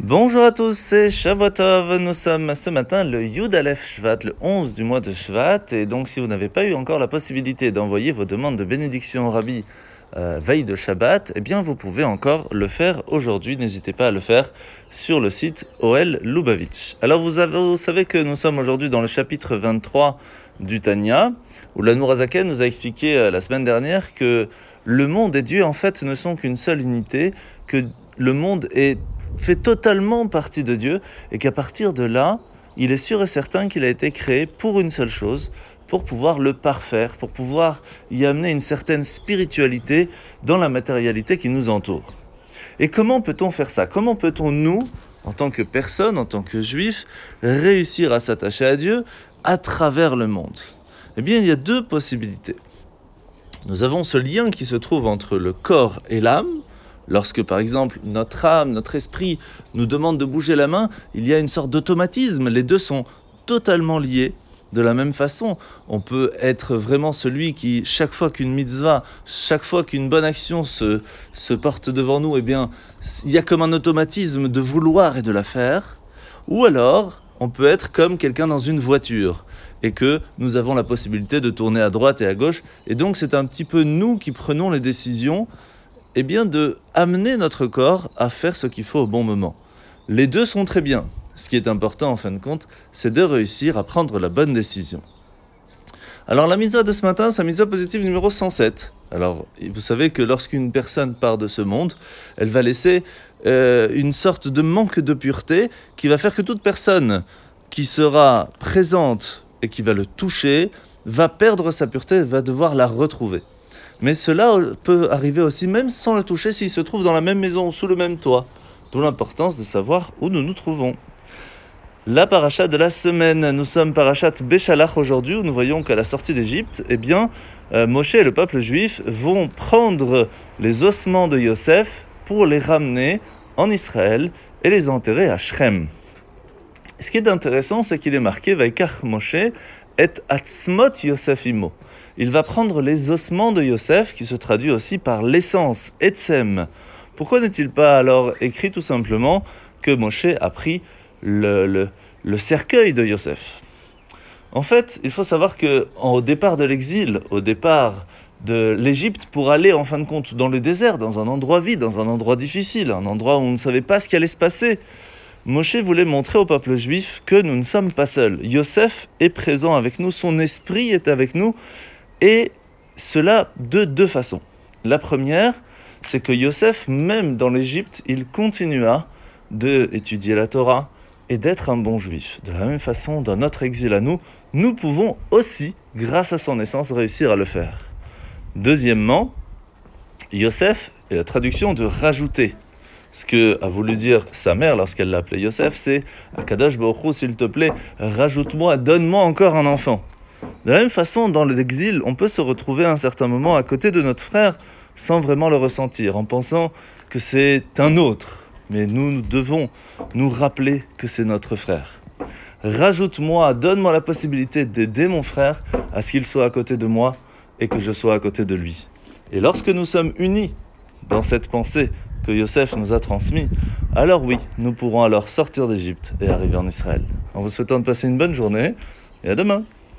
Bonjour à tous, c'est Shavuotov. Nous sommes ce matin le Yud Aleph Shvat, le 11 du mois de Shvat. Et donc, si vous n'avez pas eu encore la possibilité d'envoyer vos demandes de bénédiction au Rabbi euh, veille de Shabbat, eh bien, vous pouvez encore le faire aujourd'hui. N'hésitez pas à le faire sur le site OL Lubavitch. Alors, vous, avez, vous savez que nous sommes aujourd'hui dans le chapitre 23 du Tanya, où la Nourazaken nous a expliqué euh, la semaine dernière que le monde et Dieu, en fait, ne sont qu'une seule unité, que le monde est fait totalement partie de Dieu et qu'à partir de là, il est sûr et certain qu'il a été créé pour une seule chose, pour pouvoir le parfaire, pour pouvoir y amener une certaine spiritualité dans la matérialité qui nous entoure. Et comment peut-on faire ça? Comment peut-on, nous, en tant que personne, en tant que juifs, réussir à s'attacher à Dieu à travers le monde? Eh bien, il y a deux possibilités. Nous avons ce lien qui se trouve entre le corps et l'âme, Lorsque, par exemple, notre âme, notre esprit nous demande de bouger la main, il y a une sorte d'automatisme. Les deux sont totalement liés. De la même façon, on peut être vraiment celui qui, chaque fois qu'une mitzvah, chaque fois qu'une bonne action se, se porte devant nous, eh bien, il y a comme un automatisme de vouloir et de la faire. Ou alors, on peut être comme quelqu'un dans une voiture et que nous avons la possibilité de tourner à droite et à gauche. Et donc, c'est un petit peu nous qui prenons les décisions eh bien de amener notre corps à faire ce qu'il faut au bon moment. Les deux sont très bien. Ce qui est important en fin de compte, c'est de réussir à prendre la bonne décision. Alors la mitzvah de ce matin, c'est la mitzvah positive numéro 107. Alors vous savez que lorsqu'une personne part de ce monde, elle va laisser euh, une sorte de manque de pureté qui va faire que toute personne qui sera présente et qui va le toucher va perdre sa pureté, va devoir la retrouver. Mais cela peut arriver aussi même sans le toucher s'il se trouve dans la même maison ou sous le même toit. D'où l'importance de savoir où nous nous trouvons. La paracha de la semaine, nous sommes parachat Béchalach aujourd'hui où nous voyons qu'à la sortie d'Égypte, eh bien, euh, Moshe et le peuple juif vont prendre les ossements de Yosef pour les ramener en Israël et les enterrer à Shrem. Ce qui est intéressant, c'est qu'il est marqué Vaikach Moshe et Atzmot Yosef Imo il va prendre les ossements de Yosef, qui se traduit aussi par l'essence, Etzem. Pourquoi n'est-il pas alors écrit tout simplement que Moshe a pris le, cercueil de Yosef? En fait, il faut savoir que au départ de l'exil, au départ de l'Égypte, pour aller en fin de compte dans le désert, dans un endroit vide, dans un endroit difficile, un endroit où on ne savait pas ce qui allait se passer, Moshe voulait montrer au peuple juif que nous ne sommes pas seuls. Yosef est présent avec nous, son esprit est avec nous, et cela de deux façons. La première, c'est que Yosef, même dans l'Égypte, il continua d'étudier la Torah et d'être un bon juif. De la même façon, dans notre exil à nous, nous pouvons aussi, grâce à son essence, réussir à le faire. Deuxièmement, Yosef est la traduction de rajouter. Ce que a voulu dire sa mère lorsqu'elle l'appelait Yosef, c'est Akadash Baruch s'il te plaît, rajoute-moi, donne-moi encore un enfant. De la même façon, dans l'exil, on peut se retrouver à un certain moment à côté de notre frère sans vraiment le ressentir, en pensant que c'est un autre. Mais nous, devons nous rappeler que c'est notre frère. Rajoute-moi, donne-moi la possibilité d'aider mon frère à ce qu'il soit à côté de moi et que je sois à côté de lui. Et lorsque nous sommes unis dans cette pensée que Yosef nous a transmise, alors oui, nous pourrons alors sortir d'Égypte et arriver en Israël. En vous souhaitant de passer une bonne journée et à demain.